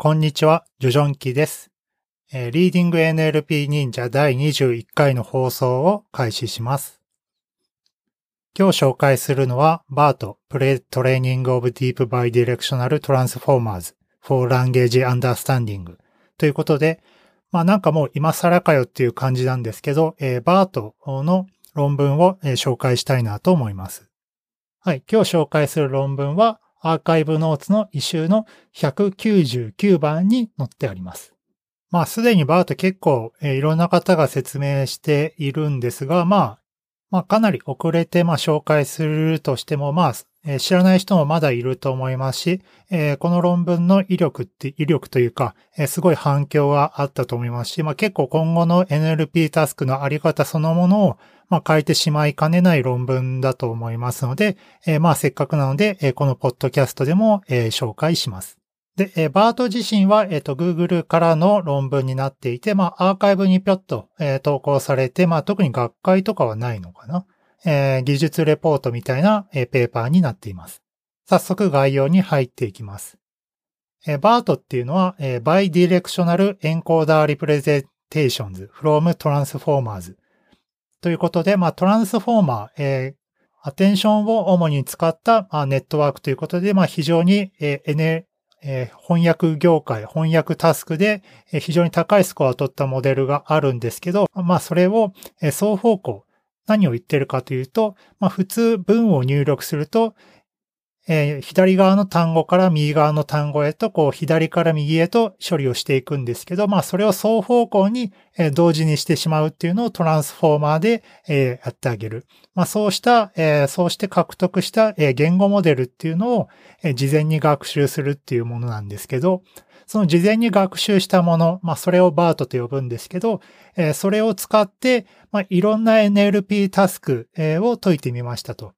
こんにちは、ジョジョンキです。えー、 Reading NLP 忍者第21回の放送を開始します。今日紹介するのは、 BERT、Pre-training of Deep Bidirectional Transformers for Language Understanding ということで、まあなんかもう今更かよっていう感じなんですけど、えー、 BERT の論文を、えー、紹介したいなと思います。はい、今日紹介する論文は、アーカイブノーツの一周の199番に載ってあります。まあ、すでにバート結構、いろんな方が説明しているんですが、まあ、まあ、かなり遅れて、まあ、紹介するとしても、まあ、知らない人もまだいると思いますし、この論文の威力って、威力というか、すごい反響があったと思いますし、まあ、結構今後の NLP タスクのあり方そのものを、まあ、変えてしまいかねない論文だと思いますので、えー、まあ、せっかくなので、えー、このポッドキャストでも、えー、紹介します。で、えー、バート自身は、えっ、と、Google からの論文になっていて、まあ、アーカイブにぴょっと、えー、投稿されて、まあ、特に学会とかはないのかな。えー、技術レポートみたいな、えー、ペーパーになっています。早速概要に入っていきます。えー、バートっていうのは、えー、Bidirectional Encoder Representations from Transformers ということで、まあ、トランスフォーマー、えー、アテンションを主に使った、まあ、ネットワークということで、まあ、非常に、えー N えー、翻訳業界、翻訳タスクで、えー、非常に高いスコアを取ったモデルがあるんですけど、まあ、それを、えー、双方向、何を言ってるかというと、まあ、普通文を入力すると、えー、左側の単語から右側の単語へと、こう、左から右へと処理をしていくんですけど、まあ、それを双方向に、えー、同時にしてしまうっていうのをトランスフォーマーで、えー、やってあげる。まあ、そうした、え、そうして獲得した、え、言語モデルっていうのを、え、事前に学習するっていうものなんですけど、その事前に学習したもの、まあ、それをバートと呼ぶんですけど、え、それを使って、まあ、いろんな NLP タスク、え、を解いてみましたと。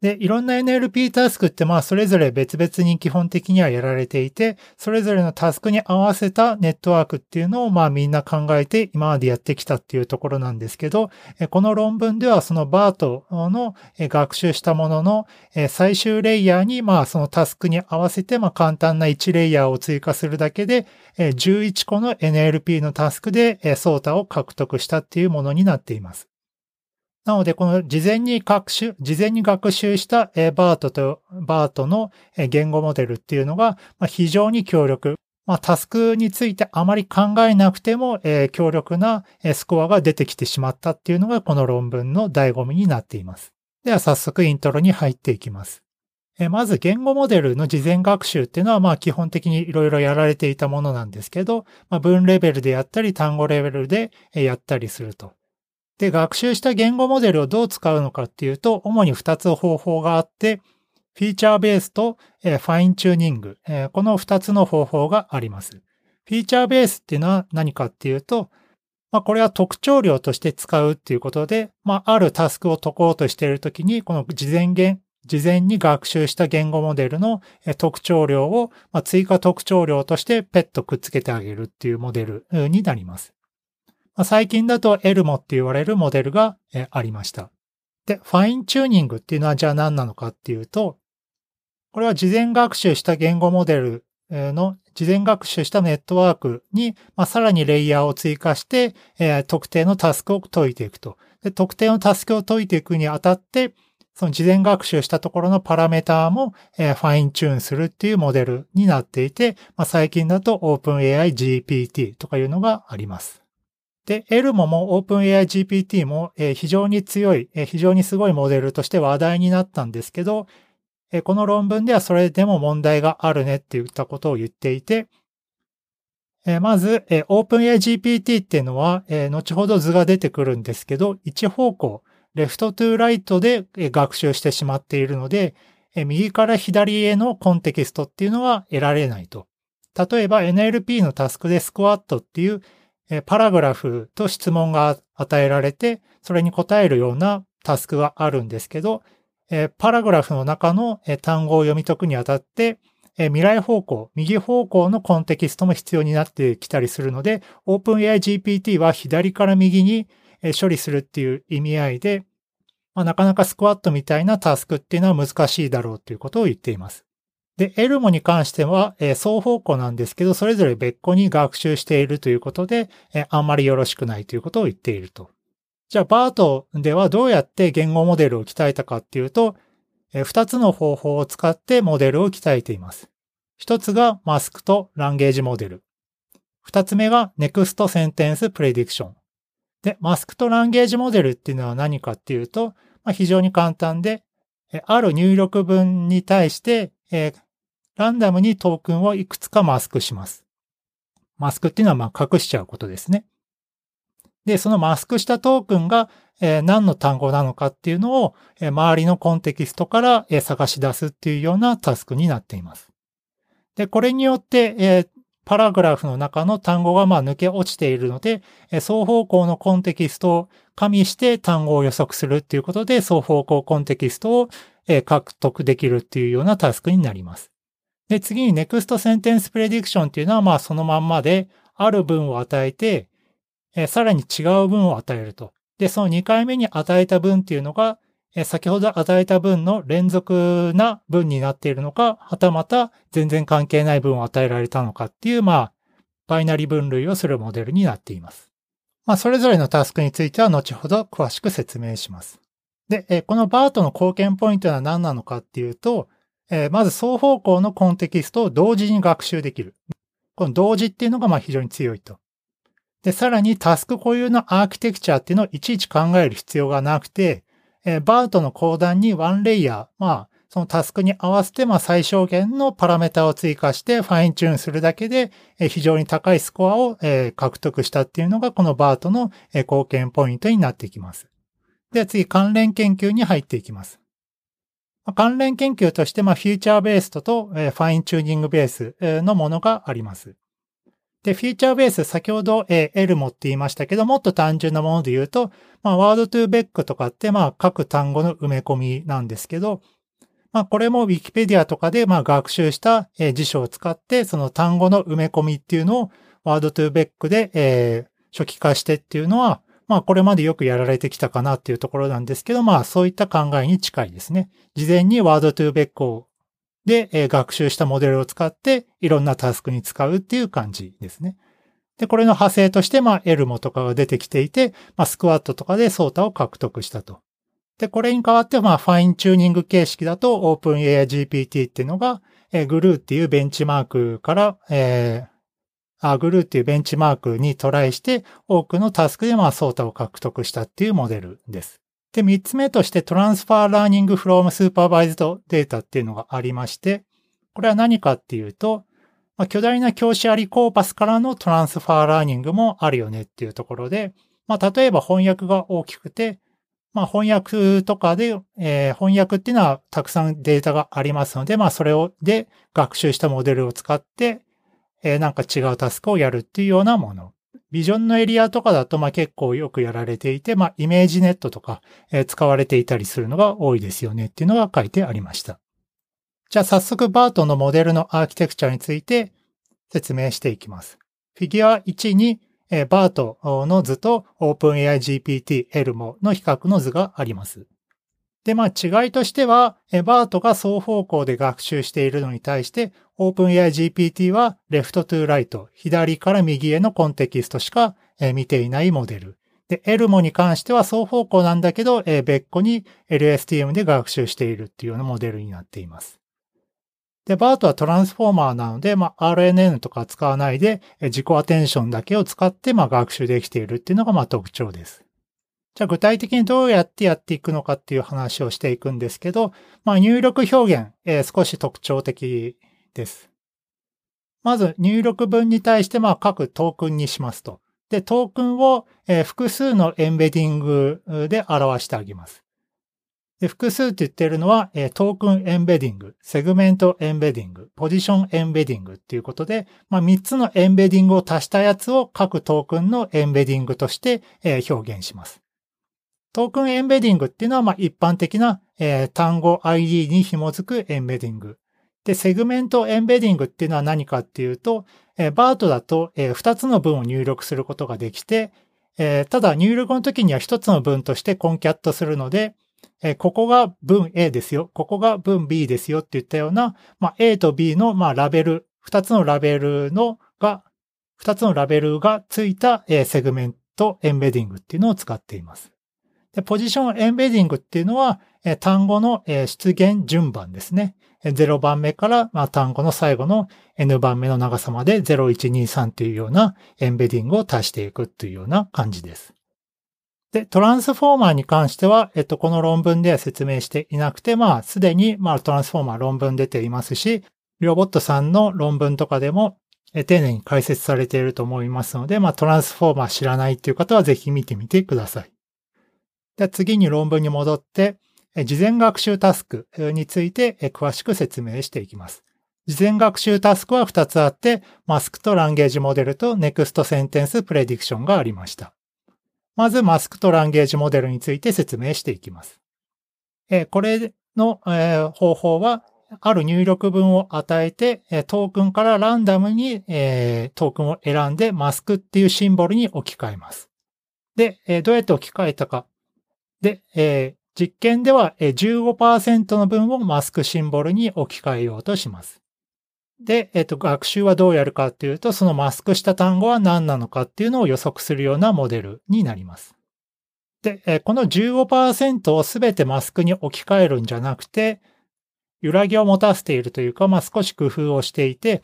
で、いろんな NLP タスクってまあそれぞれ別々に基本的にはやられていて、それぞれのタスクに合わせたネットワークっていうのをまあみんな考えて今までやってきたっていうところなんですけど、この論文ではそのバートの学習したものの最終レイヤーにまあそのタスクに合わせてまあ簡単な1レイヤーを追加するだけで11個の NLP のタスクでソータを獲得したっていうものになっています。なので、この事前に学習、事前に学習したバートと、バートの言語モデルっていうのが非常に強力。まあ、タスクについてあまり考えなくてもえ、強力なスコアが出てきてしまったっていうのがこの論文の醍醐味になっています。では早速イントロに入っていきます。えまず言語モデルの事前学習っていうのはまあ基本的にいろいろやられていたものなんですけど、まあ、文レベルでやったり単語レベルでやったりすると。で、学習した言語モデルをどう使うのかっていうと、主に2つ方法があって、フィーチャーベースと、えー、ファインチューニング、え、この2つの方法があります。フィーチャーベースっていうのは何かっていうと、まあ、これは特徴量として使うっていうことで、まあ、あるタスクを解こうとしているときに、この事前言、事前に学習した言語モデルの特徴量を、まあ、追加特徴量としてペットくっつけてあげるっていうモデルになります。まあ、最近だとエルモって言われるモデルがありました。で、ファインチューニングっていうのはじゃあ何なのかっていうと、これは事前学習した言語モデルの事前学習したネットワークに、まあ、さらにレイヤーを追加して、えー、特定のタスクを解いていくとで。特定のタスクを解いていくにあたって、その事前学習したところのパラメーターも、えー、ファインチューンするっていうモデルになっていて、まあ、最近だと OpenAI GPT とかいうのがあります。で、エルモも OpenAI GPT も非常に強い、非常にすごいモデルとして話題になったんですけど、この論文ではそれでも問題があるねって言ったことを言っていて、まず、OpenAI GPT っていうのは、後ほど図が出てくるんですけど、一方向、レフトトゥーライトで学習してしまっているので、右から左へのコンテキストっていうのは得られないと。例えば NLP のタスクでスクワットっていうパラグラフと質問が与えられて、それに答えるようなタスクがあるんですけど、パラグラフの中の単語を読み解くにあたって、未来方向、右方向のコンテキストも必要になってきたりするので、OpenAI GPT は左から右に処理するっていう意味合いで、まあ、なかなかスクワットみたいなタスクっていうのは難しいだろうということを言っています。で、エルモに関しては、えー、双方向なんですけど、それぞれ別個に学習しているということで、えー、あんまりよろしくないということを言っていると。じゃあ、バートではどうやって言語モデルを鍛えたかっていうと、えー、2つの方法を使ってモデルを鍛えています。1つがマスクとランゲージモデル。2つ目が Next Sentence Prediction。で、マスクとランゲージモデルっていうのは何かっていうと、まあ、非常に簡単で、ある入力文に対して、えー、ランダムにトークンをいくつかマスクします。マスクっていうのはまあ隠しちゃうことですね。で、そのマスクしたトークンが、え、何の単語なのかっていうのを、え、周りのコンテキストから、え、探し出すっていうようなタスクになっています。で、これによって、えパラグラフの中の単語がまあ抜け落ちているので、え双方向のコンテキストを加味して単語を予測するっていうことで、双方向コンテキストを、え獲得できるっていうようなタスクになります。で、次に Next Sentence Prediction っていうのは、まあそのまんまで、ある文を与えて、えさらに違う文を与えると。で、その2回目に与えた文っていうのが、え先ほど与えた文の連続な文になっているのか、はたまた全然関係ない文を与えられたのかっていう、まあ、バイナリ分類をするモデルになっています。まあ、それぞれのタスクについては後ほど詳しく説明します。で、このバートの貢献ポイントは何なのかっていうと、えー、まず双方向のコンテキストを同時に学習できる。この同時っていうのがまあ非常に強いと。で、さらにタスク固有のアーキテクチャっていうのをいちいち考える必要がなくて、えー、バートのコーダンにワンレイヤー、まあ、そのタスクに合わせて、まあ、最小限のパラメータを追加してファインチューンするだけで、えー、非常に高いスコアを、えー、獲得したっていうのが、このバートの、えー、貢献ポイントになっていきます。で次、関連研究に入っていきます。関連研究として、まあ、フューチャーベーストと、えー、ファインチューニングベースのものがあります。で、フューチャーベース、先ほど、えー、L もって言いましたけど、もっと単純なもので言うと、まあ、ワードトゥーベックとかって、まあ、各単語の埋め込みなんですけど、まあ、これも Wikipedia とかで、まあ、学習した、えー、辞書を使って、その単語の埋め込みっていうのを、ワードトゥーベックで、えー、初期化してっていうのは、まあこれまでよくやられてきたかなっていうところなんですけど、まあそういった考えに近いですね。事前にワードトゥーベックで、え学習したモデルを使っていろんなタスクに使うっていう感じですね。で、これの派生として、まあ、エルモとかが出てきていて、まあ、スクワットとかでソータを獲得したと。で、これに代わって、まあ、ファインチューニング形式だと、OpenAI GPT っていうのが、えー、グルーっていうベンチマークから、えアグルーっていうベンチマークにトライして、多くのタスクでまあ、ソータを獲得したっていうモデルです。で、三つ目として、トランスファーラーニングフロームスーパーバイズドデータっていうのがありまして、これは何かっていうと、まあ、巨大な教師ありコーパスからのトランスファーラーニングもあるよねっていうところで、まあ、例えば翻訳が大きくて、まあ、翻訳とかで、えー、翻訳っていうのはたくさんデータがありますので、まあ、それを、で学習したモデルを使って、えー、なんか違うタスクをやるっていうようなもの。ビジョンのエリアとかだと、まあ結構よくやられていて、まあ ImageNet とか、えー、使われていたりするのが多いですよねっていうのが書いてありました。じゃあ早速 BERT のモデルのアーキテクチャについて説明していきます。フィギュア1に、えー、 BERT の図と OpenAI GPT ELMo の比較の図があります。で、まあ違いとしては、バートが双方向で学習しているのに対して、OpenAI GPT はレフトトゥーライト、左から右へのコンテキストしか見ていないモデル。で、エルモに関しては双方向なんだけど、別個に LSTM で学習しているっていうようなモデルになっています。で、バートはトランスフォーマーなので、まあ、RNN とか使わないで、自己アテンションだけを使って、まあ、学習できているっていうのが、まあ、特徴です。じゃあ具体的にどうやってやっていくのかっていう話をしていくんですけど、まあ、入力表現、えー、少し特徴的です。まず入力文に対してまあ各トークンにしますと。で、トークンを、複数の embedding で表してあげます。で複数って言ってるのは、 token embedding、segment embedding、position embedding っていうことで、まあ、3つの embedding を足したやつを各トークンの embedding として、表現します。 token embedding っていうのは、まあ、一般的な、単語 ID に紐づく embedding。で、 segment embedding っていうのは何かっていうと、えー、 BERT だと、えー、2つの文を入力することができて、えー、ただ入力の時には1つの文として concat するので、えここが文 A ですよ、ここが文 B ですよって言ったような、まあ、A と B の、まあ、ラベル、二つのラベルのが、二つのラベルがついた、え segment embedding っていうのを使っています。で position embedding っていうのは、え単語の、え出現順番ですね。0番目から、まあ、単語の最後の n 番目の長さまで0123というような embedding を足していくというような感じです。で、 Transformer に関しては、えっと、この論文では説明していなくて、まあ、すでに、まあ、 Transformer 論文出ていますし、リョボットさんの論文とかでも、え丁寧に解説されていると思いますので、まあ、トランスフォーマー知らないっていう方はぜひ見てみてください。では次に論文に戻って、事前学習タスクについて詳しく説明していきます。事前学習タスクは2つあって、マスクとランゲージモデルとネクストセンテンスプレディクションがありました。まずマスクとランゲージモデルについて説明していきます。これの方法は、ある入力文を与えて、トークンからランダムにトークンを選んでマスクっていうシンボルに置き換えます。で、どうやって置き換えたか。で、実験では15%の分をマスクシンボルに置き換えようとします。で、えっと、学習はどうやるかっていうと、そのマスクした単語は何なのかっていうのを予測するようなモデルになります。で、この15%をすべてマスクに置き換えるんじゃなくて、揺らぎを持たせているというか、まあ、少し工夫をしていて、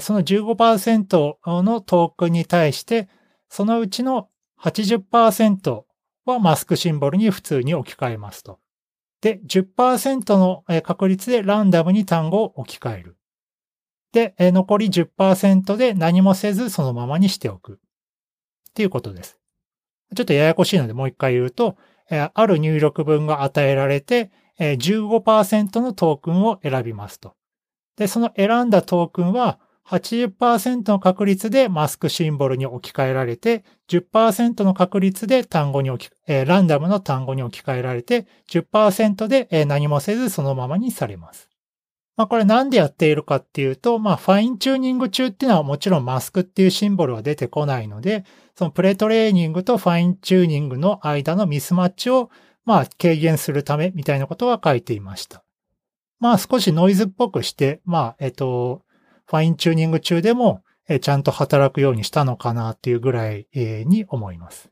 その15%のトークンに対して、そのうちの80%はマスクシンボルに普通に置き換えますと。で、10%の確率でランダムに単語を置き換える。で、残り10%で何もせずそのままにしておく。っていうことです。ちょっとややこしいのでもう一回言うと、ある入力文が与えられて、15%のトークンを選びますと。で、その選んだトークンは80%の確率でマスクシンボルに置き換えられて、10%の確率で単語に置き、ランダムの単語に置き換えられて、10%で、何もせずそのままにされます。まあこれなんでやっているかっていうと、まあファインチューニング中っていうのはもちろんマスクっていうシンボルは出てこないので、その pre-training と fine-tuning の間のミスマッチをまあ軽減するためみたいなことは書いていました。まあ少しノイズっぽくして、まあえっと、 fine-tuning 中でもちゃんと働くようにしたのかなっていうぐらいに思います。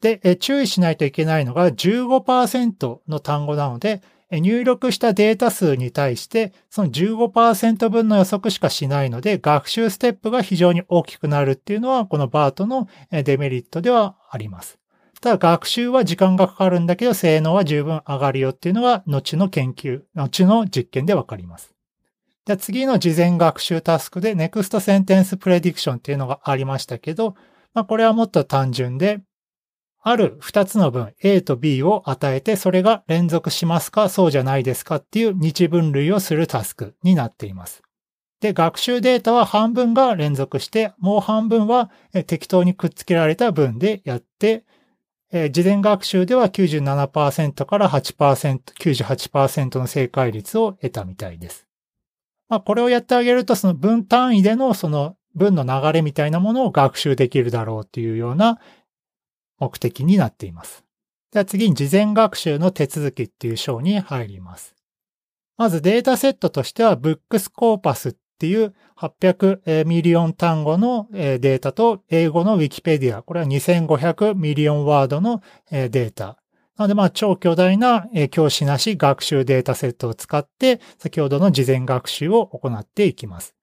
で、注意しないといけないのが15%の単語なので、入力したデータ数に対して、その15%分の予測しかしないので、学習ステップが非常に大きくなるっていうのは、この BERT のデメリットではあります。ただ、学習は時間がかかるんだけど、性能は十分上がるよっていうのは、後の研究、後の実験でわかります。じゃ次の事前学習タスクで Next Sentence Prediction っていうのがありましたけど、まあ、これはもっと単純で、ある2つの文 A と B を与えて、それが連続しますか、そうじゃないですかっていう日分類をするタスクになっています。で、学習データは半分が連続して、もう半分は適当にくっつけられた文でやって、事前学習では97%から8%、98%の正解率を得たみたいです。まあ、これをやってあげると、その文単位でのその文の流れみたいなものを学習できるだろうっていうような目的になっています。では次に事前学習の手続きっていう章に入ります。まずデータセットとしては Books Corpus っていう800 million 単語のデータと英語の Wikipedia、これは2500 million word のデータ。なので、まあ、超巨大な教師なし学習データセットを使って、先ほどの事前学習を行っていきます。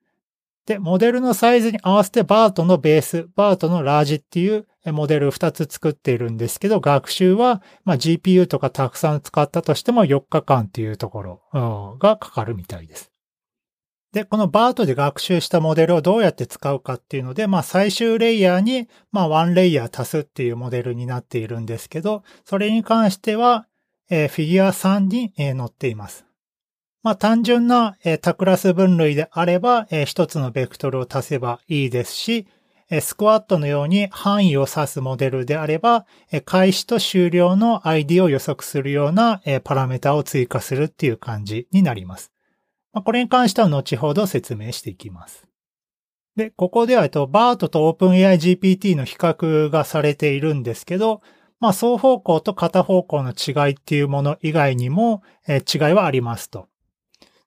で、モデルのサイズに合わせてバートのベース、バートのラージっていうモデルを2つ作っているんですけど、学習は、まあ、GPU とかたくさん使ったとしても4日間っていうところがかかるみたいです。で、このバートで学習したモデルをどうやって使うかっていうので、まあ最終レイヤーに、まあワンレイヤー足すっていうモデルになっているんですけど、それに関しては、えー、フィギュア3に、えー、載っています。まあ単純な、えー、多クラス分類であれば、えー、一つのベクトルを足せばいいですし、えー、スクワットのように範囲を指すモデルであれば、えー、開始と終了の ID を予測するような、えー、パラメータを追加するっていう感じになります。まあ、これに関しては後ほど説明していきます。で、ここでは、えっと、BART と OpenAI GPT の比較がされているんですけど、まあ、双方向と片方向の違いっていうもの以外にも、えー、違いはありますと。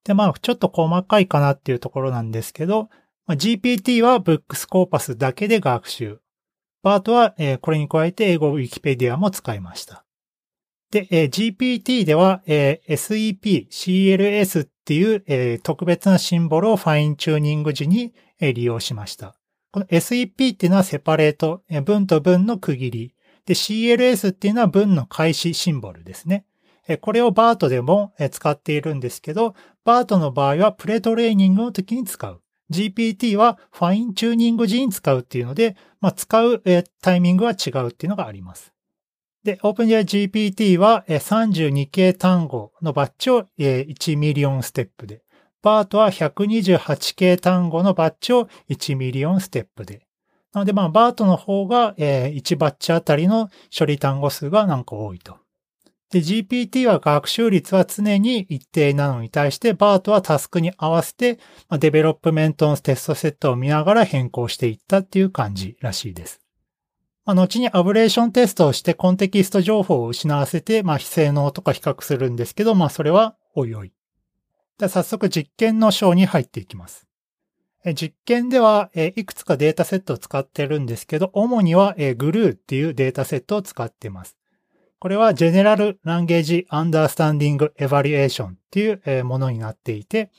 で、まあ、ちょっと細かいかなっていうところなんですけど、まあ、GPT はブックスコーパスだけで学習。バートは、えー、これに加えて英語ウィキペディアも使いました。で、えー、GPT では、えー、SEP、CLS っっていう、えー、特別なシンボルをファインチューニング時に、えー、利用しました。この SEP っていうのはセパレート、えー、文と文の区切り。で、CLS っていうのは文の開始シンボルですね。えー、これを BERT でも、えー、使っているんですけど、 BERT の場合は pre-training の時に使う。GPT はファインチューニング時に使うっていうので、まあ、使う、えー、タイミングは違うっていうのがあります。で、OpenAI GPT は32K 単語のバッチを1 million step で、BERT は128K 単語のバッチを1 million step で。なので、まあ、 BERT の方が1バッチあたりの処理単語数がなんか多いと。で、GPT は学習率は常に一定なのに対して、 BERT はタスクに合わせて、 development のテストセットを見ながら変更していったっていう感じらしいです。まあ、後に ablation test をしてコンテキスト情報を失わせて、まあ、非性能とか比較するんですけど、まあ、それはおいおい。で早速実験の章に入っていきます。実験では、いくつかデータセットを使ってるんですけど、主にはグルーっていうデータセットを使っています。これは General Language Understanding Evaluation っていうものになっていて、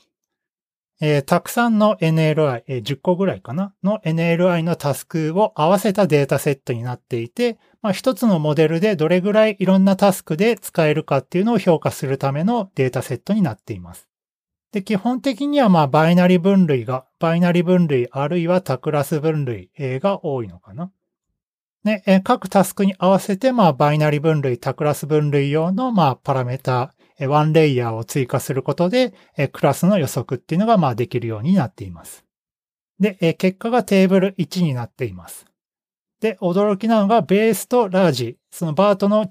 えー、たくさんの NLI、えー、10個ぐらいかな？の NLI のタスクを合わせたデータセットになっていて、まあ、一つのモデルでどれぐらいいろんなタスクで使えるかっていうのを評価するためのデータセットになっています。で、基本的にはまあバイナリ分類が、バイナリ分類あるいはタクラス分類が多いのかな？ね、各タスクに合わせてまあバイナリ分類、タクラス分類用のまあパラメータワンレイヤーを追加することで、クラスの予測っていうのがまあできるようになっています。で、結果がテーブル1になっています。で、驚きなのがベースとラージ、そのバートの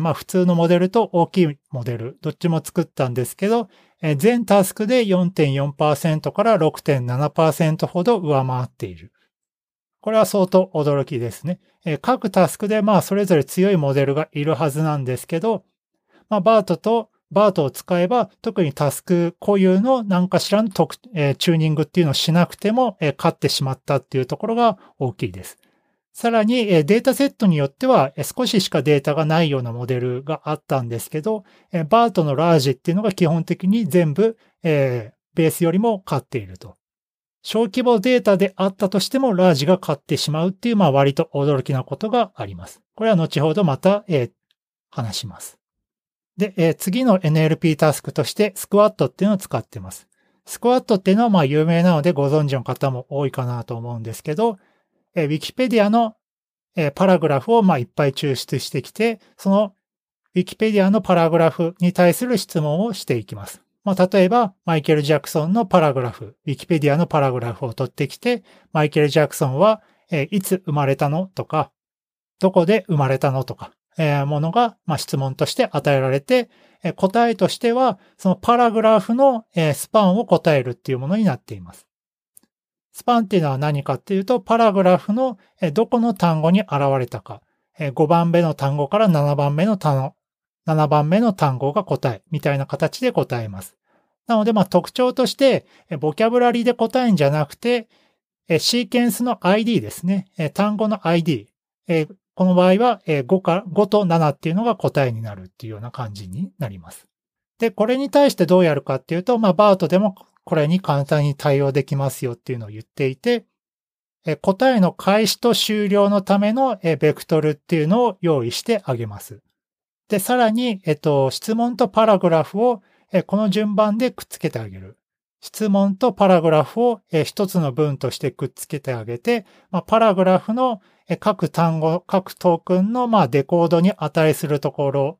まあ普通のモデルと大きいモデル、どっちも作ったんですけど、全タスクで4.4%から6.7%ほど上回っている。これは相当驚きですね。各タスクでまあそれぞれ強いモデルがいるはずなんですけど、まあバートとバートを使えば、特にタスク固有の何かしらの特、えー、チューニングっていうのをしなくても、えー、勝ってしまったっていうところが大きいです。さらに、えー、データセットによっては、えー、少ししかデータがないようなモデルがあったんですけど、えー、バートのラージっていうのが基本的に全部、えー、ベースよりも勝っていると。小規模データであったとしても、ラージが勝ってしまうっていう、まあ割と驚きなことがあります。これは後ほどまた、えー、話します。で、えー、次の NLP タスクとしてスクワットっていうのを使ってます。スクワットっていうのはまあ有名なのでご存知の方も多いかなと思うんですけど、えー、Wikipedia の、えー、パラグラフをまあいっぱい抽出してきて、その Wikipedia のパラグラフに対する質問をしていきます。まあ、例えば、マイケル・ジャクソンのパラグラフ、Wikipedia のパラグラフを取ってきて、マイケル・ジャクソンは、えー、いつ生まれたのとか、どこで生まれたのとか、えものが、まあ、質問として与えられて、え答えとしては、そのパラグラフの、えスパンを答えるっていうものになっています。スパンっていうのは何かっていうと、パラグラフの、えどこの単語に現れたか、え5番目の単語から7番目の単語、7番目の単語が答え、みたいな形で答えます。なので、まあ、特徴として、ボキャブラリーで答えんじゃなくて、シーケンスの ID ですね。単語の ID。この場合は5か、5と7っていうのが答えになるっていうような感じになります。で、これに対してどうやるかっていうと、まあ、バートでもこれに簡単に対応できますよっていうのを言っていて、答えの開始と終了のためのベクトルっていうのを用意してあげます。で、さらに、えっと、質問とパラグラフをこの順番でくっつけてあげる。質問とパラグラフを一つの文としてくっつけてあげて、パラグラフの各単語、各トークンのデコードに値するところ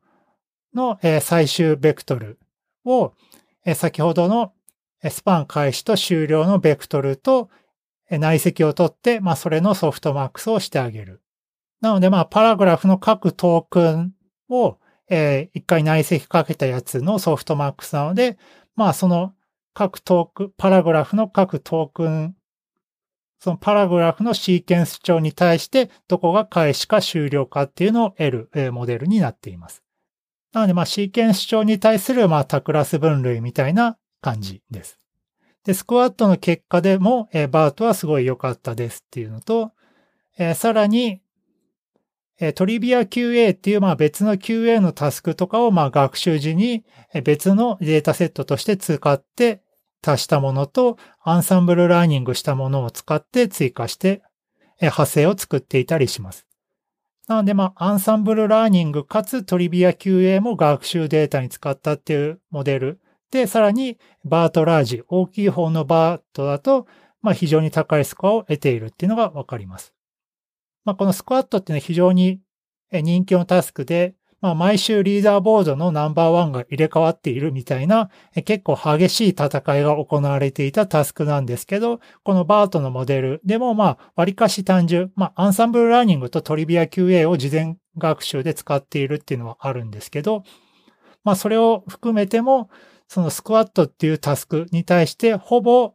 の最終ベクトルを先ほどのスパン開始と終了のベクトルと内積を取って、それのソフトマックスをしてあげる。なのでパラグラフの各トークンを一回内積かけたやつのソフトマックスなので、まあその各トーク、パラグラフの各トークンそのパラグラフのシーケンス帳に対してどこが開始か終了かっていうのを得るえモデルになっています。なので、まあ、シーケンス帳に対する、まあ、多クラス分類みたいな感じです。で、スクワットの結果でも、えー、バートはすごい良かったですっていうのと、えー、さらに、え、トリビア QA っていう、まあ、別の QA のタスクとかを、まあ、学習時に別のデータセットとして使って足したものと、アンサンブルラーニングしたものを使って追加して、え、派生を作っていたりします。なので、まあ、アンサンブルラーニングかつトリビア QA も学習データに使ったっていうモデルで、さらに BERT Large、大きい方の BERT だと、まあ非常に高いスコアを得ているっていうのがわかります。まあこの SQuAD っていうのは非常に人気のタスクで、まあ毎週 leaderboard のナンバーワンが入れ替わっているみたいな結構激しい戦いが行われていたタスクなんですけど、この BERT のモデルでもまあ割かし単純、まあアンサンブルラーニングとトリビア QA を事前学習で使っているっていうのはあるんですけど、まあそれを含めても、そのスクワットっていうタスクに対してほぼ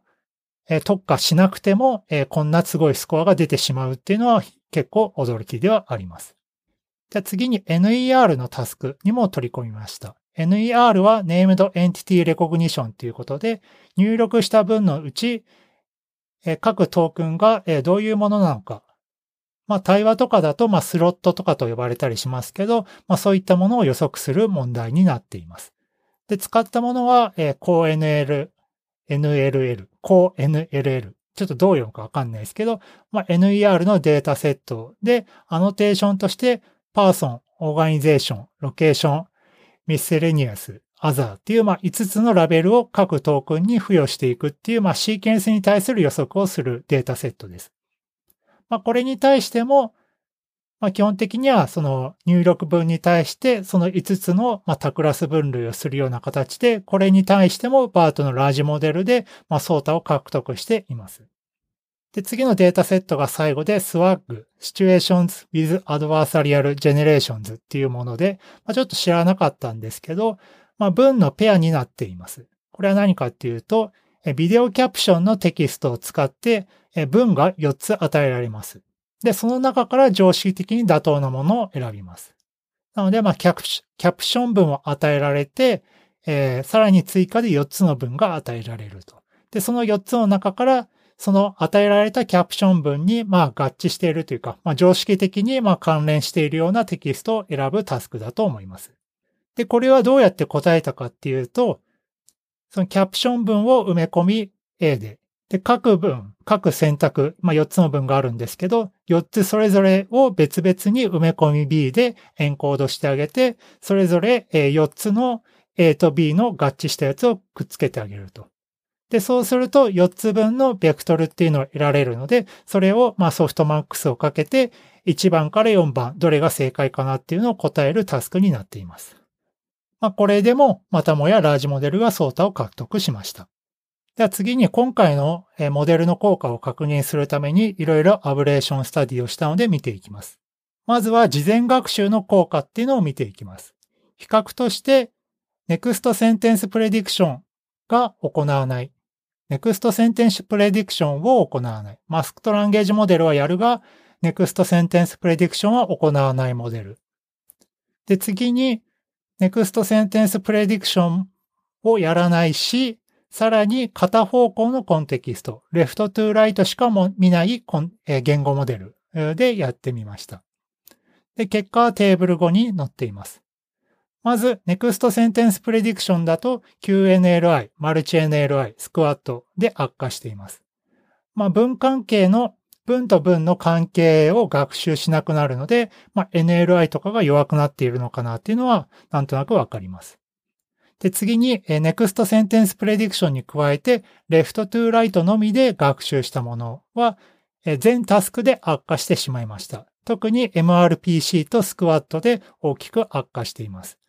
え特化しなくてもえこんなすごいスコアが出てしまうっていうのは結構驚きではあります。じゃあ次に NER のタスクにも取り込みました。NER は Named Entity Recognition ということで入力した文のうち各トークンがどういうものなのか。まあ対話とかだとまあスロットとかと呼ばれたりしますけど、まあそういったものを予測する問題になっています。で、使ったものは、えー、CoNL、NLL、CoNLL。ちょっとどう読むかわかんないですけど、まあ、NER のデータセットで、 annotation として、 person、organization、location、miscellaneous、other っていう、まあ、5つのラベルを各 token に付与していくっていう、まあ、シーケンスに対する予測をするデータセットです。まあ、これに対しても、まあ、基本的にはその入力文に対してその5つのま多クラス分類をするような形で、これに対しても BERT の large model でま SOTA を獲得しています。で、次のデータセットが最後で SWAG、Situations with Adversarial Generations っていうもので、まあ、ちょっと知らなかったんですけど、まあ、文のペアになっています。これは何かっていうと、ビデオキャプションのテキストを使って文が4つ与えられます。で、その中から常識的に妥当なものを選びます。なので、まあキャプション文を与えられて、えー、さらに追加で4つの文が与えられると。で、その4つの中から、その与えられたキャプション文に、まあ合致しているというか、まあ常識的に、まあ関連しているようなテキストを選ぶタスクだと思います。で、これはどうやって答えたかっていうと、そのキャプション文を埋め込み A で、で、各文、各選択、まあ4つの文があるんですけど、4つそれぞれを別々に埋め込み B でエンコードしてあげて、それぞれ4つの A と B の合致したやつをくっつけてあげると。で、そうすると4つ分のベクトルっていうのを得られるので、それをまあソフトマックスをかけて1番から4番、どれが正解かなっていうのを答えるタスクになっています。まあこれでもまたもやラージモデルがソータを獲得しました。では次に今回のモデルの効果を確認するためにいろいろアブレーションスタディをしたので見ていきます。まずは事前学習の効果っていうのを見ていきます。比較として Next Sentence Prediction が行わない。Next Sentence Prediction を行わない。マスクトランゲージモデルはやるが Next Sentence Prediction は行わないモデル。で、次に Next Sentence Prediction をやらないし、さらに片方向のコンテキスト、レフトトゥーライトしかも見ない言語モデルでやってみました。で、結果はテーブル5に載っています。まず、Next Sentence Prediction だと QNLI、マルチ NLI、スクワットで悪化しています。まあ、文関係の文と文の関係を学習しなくなるので、まあ、NLI とかが弱くなっているのかなっていうのはなんとなくわかります。で、次に、Next Sentence Prediction に加えて、Left to Right のみで学習したものは、全タスクで悪化してしまいました。特に MRPC と Squat で大きく悪化しています。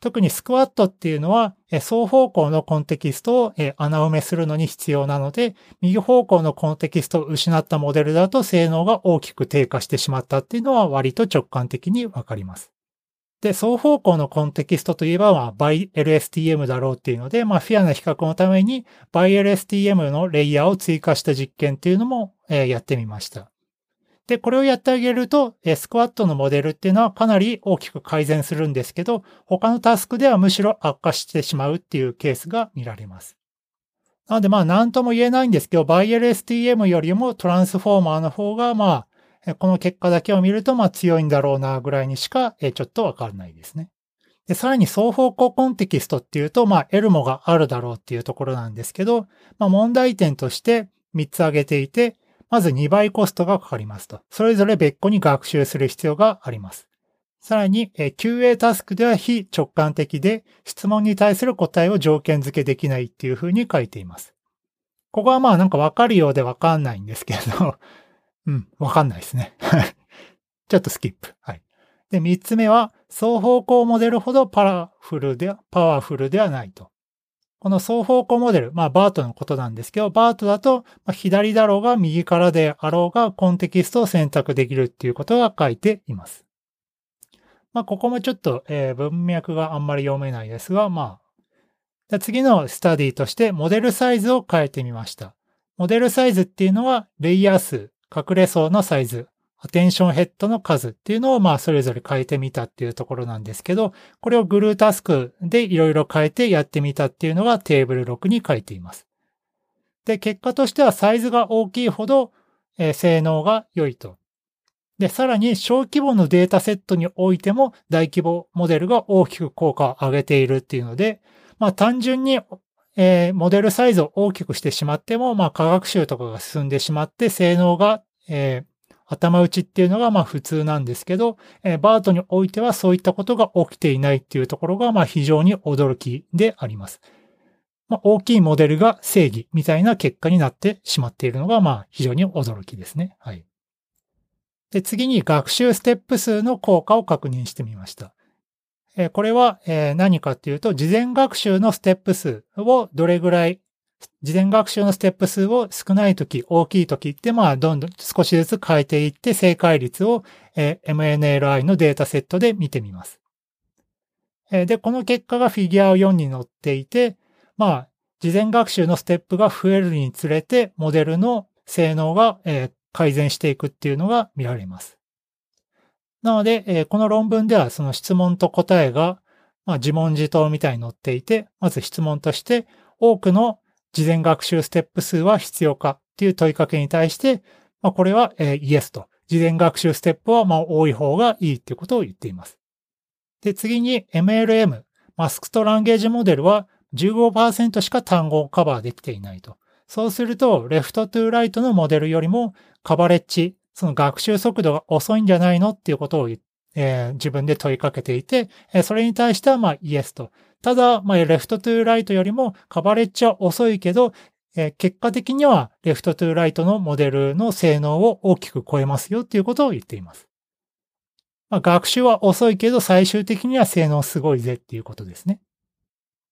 特に Squat っていうのは、双方向のコンテキストを穴埋めするのに必要なので、右方向のコンテキストを失ったモデルだと性能が大きく低下してしまったっていうのは割と直感的にわかります。で、双方向のコンテキストといえば、まあ、by LSTM だろうっていうので、まあ、フィアな比較のために by LSTM のレイヤーを追加した実験っていうのも、え、やってみました。で、これをやってあげると、スクワットのモデルっていうのはかなり大きく改善するんですけど、他のタスクではむしろ悪化してしまうっていうケースが見られます。なので、まあ、なんとも言えないんですけど、by LSTM よりもトランスフォーマーの方が、まあ、この結果だけを見ると、まあ強いんだろうな、ぐらいにしか、ちょっとわからないですね。で、さらに双方向コンテキストっていうと、まあ、エルモがあるだろうっていうところなんですけど、まあ、問題点として3つ挙げていて、まず2倍コストがかかりますと。それぞれ別個に学習する必要があります。さらに、QA タスクでは非直感的で、質問に対する答えを条件付けできないっていうふうに書いています。ここはまあなんかわかるようでわかんないんですけど、うん、わかんないですね。ちょっとスキップ。はい。で、三つ目は、双方向モデルほどパワフルで、パワフルではないと。この双方向モデル、まあ、バートのことなんですけど、バートだと、左だろうが右からであろうがコンテキストを選択できるっていうことが書いています。まあ、ここもちょっと、えー、文脈があんまり読めないですが、まあ、次のスタディとしてモデルサイズを変えてみました。モデルサイズっていうのは、レイヤー数、隠れ層のサイズ、アテンションヘッドの数っていうのをまあそれぞれ変えてみたっていうところなんですけど、これをグルータスクでいろいろ変えてやってみたっていうのがテーブル6に書いています。で、結果としてはサイズが大きいほど、えー、性能が良いと。で、さらに小規模のデータセットにおいても大規模モデルが大きく効果を上げているっていうので、まあ単純にえー、モデルサイズを大きくしてしまっても、まあ、科学習とかが進んでしまって、性能が、えー、頭打ちっていうのがまあ普通なんですけど、えー、バートにおいてはそういったことが起きていないっていうところがまあ非常に驚きであります。まあ、大きいモデルが正義みたいな結果になってしまっているのがまあ非常に驚きですね。はい。で、次に学習ステップ数の効果を確認してみました。これは何かっていうと、事前学習のステップ数をどれぐらい、事前学習のステップ数を少ないとき、大きいときって、まあ、どんどん少しずつ変えていって、正解率を MNLI のデータセットで見てみます。で、この結果がフィギュア4に載っていて、まあ、事前学習のステップが増えるにつれて、モデルの性能が改善していくっていうのが見られます。なので、えー、この論文ではその質問と答えが、まあ、自問自答みたいに載っていて、まず質問として、多くの事前学習ステップ数は必要かっていう問いかけに対して、まあ、これは、えー、イエスと。事前学習ステップはまあ多い方がいいっていうことを言っています。で、次に MLM、マスクとランゲージモデルは15%しか単語をカバーできていないと。そうすると、レフトトゥーライトのモデルよりもカバレッジ、その学習速度が遅いんじゃないのっていうことを、えー、自分で問いかけていて、えー、それに対してはまあイエスと。ただ、まあ、 left-to-right よりもカバレッジは遅いけど、えー、結果的には left-to-right のモデルの性能を大きく超えますよっていうことを言っています。まあ、学習は遅いけど最終的には性能すごいぜっていうことですね。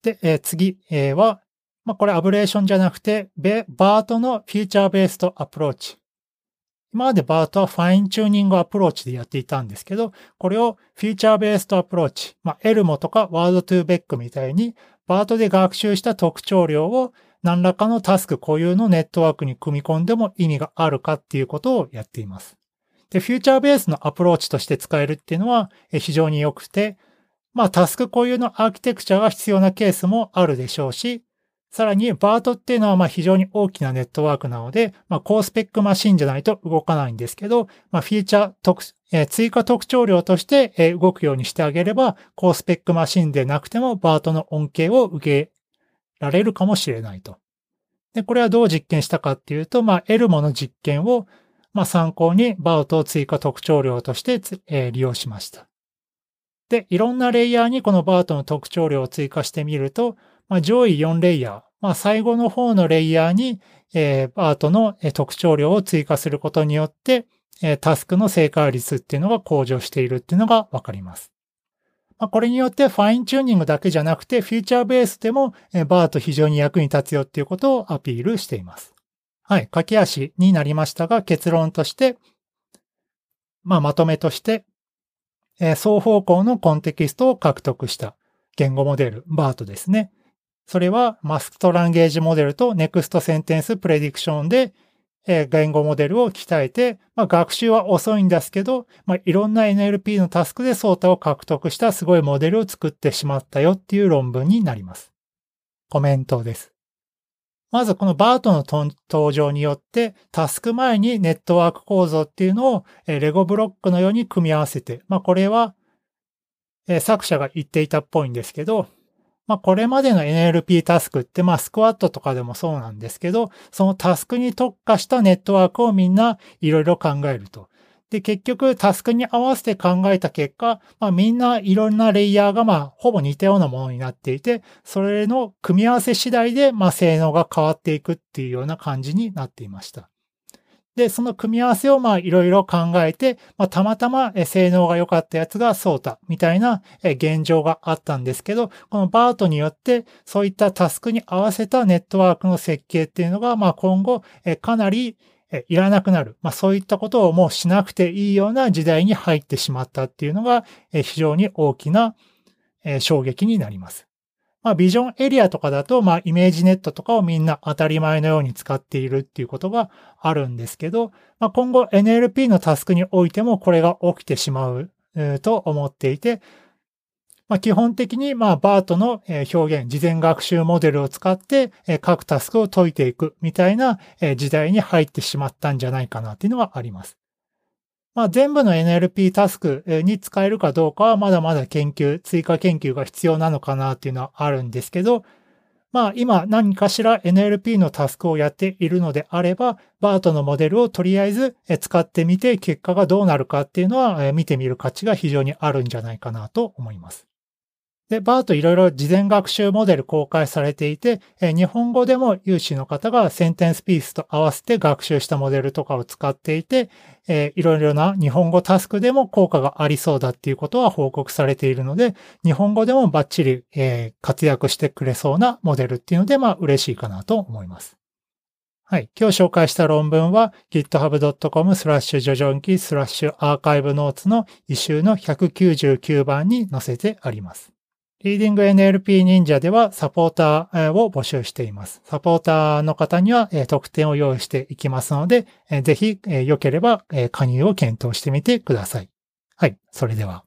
で、えー、次、は、まあ、これ ablation じゃなくて、 BERT の feature-based approach。今まで BERT は fine-tuning approach でやっていたんですけど、これを feature-based approach、まあ、 ELMo とか word2vec みたいに、 BERT で学習した特徴量を何らかのタスク固有のネットワークに組み込んでも意味があるかっていうことをやっています。で、 feature-base のアプローチとして使えるっていうのは非常に良くて、まあタスク固有のアーキテクチャが必要なケースもあるでしょうし、さらに、 BERT っていうのはまあ非常に大きなネットワークなので、まあ高スペックマシンじゃないと動かないんですけど、まあフィーチャー特、えー、追加特徴量として、えー、動くようにしてあげれば、高スペックマシンでなくてもバートの恩恵を受けられるかもしれないと。で、これはどう実験したかっていうと、まあ、エルモの実験を、まあ、参考にバートを追加特徴量として、えー、利用しました。で、いろんなレイヤーにこのバートの特徴量を追加してみると、まあ、上位4レイヤー、まあ、最後の方のレイヤーに、えー、パートの特徴量を追加することによって、えー、タスクの正解率っていうのが向上しているっていうのがわかります。まあ、これによって fine-tuning だけじゃなくて、 feature-base でも、えー、 BERT 非常に役に立つよっていうことをアピールしています。はい。駆け足になりましたが、結論として、まあ、まとめとして、え双方向のコンテキストを獲得した言語モデル、 BERT ですね。それは masked language model と next sentence prediction で、え言語モデルを鍛えて、まあ、学習は遅いんですけど、まあ、いろんな NLP のタスクでソータを獲得したすごいモデルを作ってしまったよっていう論文になります。コメントです。まずこのバートの登場によって、タスク前にネットワーク構造っていうのをレゴブロックのように組み合わせて、まあこれは作者が言っていたっぽいんですけど、まあこれまでの NLP タスクってまあスクワットとかでもそうなんですけど、そのタスクに特化したネットワークをみんないろいろ考えると。で、結局タスクに合わせて考えた結果、まあみんないろんなレイヤーがまあほぼ似たようなものになっていて、それの組み合わせ次第でまあ性能が変わっていくっていうような感じになっていました。で、その組み合わせをまあいろいろ考えて、まあたまたま性能が良かったやつがソータみたいな現状があったんですけど、このバートによってそういったタスクに合わせたネットワークの設計っていうのがまあ今後かなりいらなくなる。まあそういったことをもうしなくていいような時代に入ってしまったっていうのが非常に大きな衝撃になります。まあ vision area とかだとまあ ImageNet とかをみんな当たり前のように使っているっていうことがあるんですけど、まあ今後 NLP のタスクにおいてもこれが起きてしまうと思っていて、まあ、基本的に、まあ、 BERT の表現、事前学習モデルを使って、各タスクを解いていくみたいな時代に入ってしまったんじゃないかなっていうのはあります。まあ、全部の NLP タスクに使えるかどうかはまだまだ研究、追加研究が必要なのかなっていうのはあるんですけど、まあ今何かしら NLP のタスクをやっているのであれば、バートのモデルをとりあえず使ってみて結果がどうなるかっていうのは見てみる価値が非常にあるんじゃないかなと思います。で、バートいろいろ事前学習モデル公開されていて、日本語でも有志の方がセンテンスピースと合わせて学習したモデルとかを使っていて、いろいろな日本語タスクでも効果がありそうだっていうことは報告されているので、日本語でもバッチリ、え活躍してくれそうなモデルっていうので、まあ嬉しいかなと思います。はい。今日紹介した論文は github.com スラッシュジョジョンキスラッシュアーカイブノーツの一周の199番に載せてあります。リーディング NLP 忍者ではサポーターを募集しています。サポーターの方には特典を用意していきますので、ぜひ良ければ加入を検討してみてください。はい、それでは。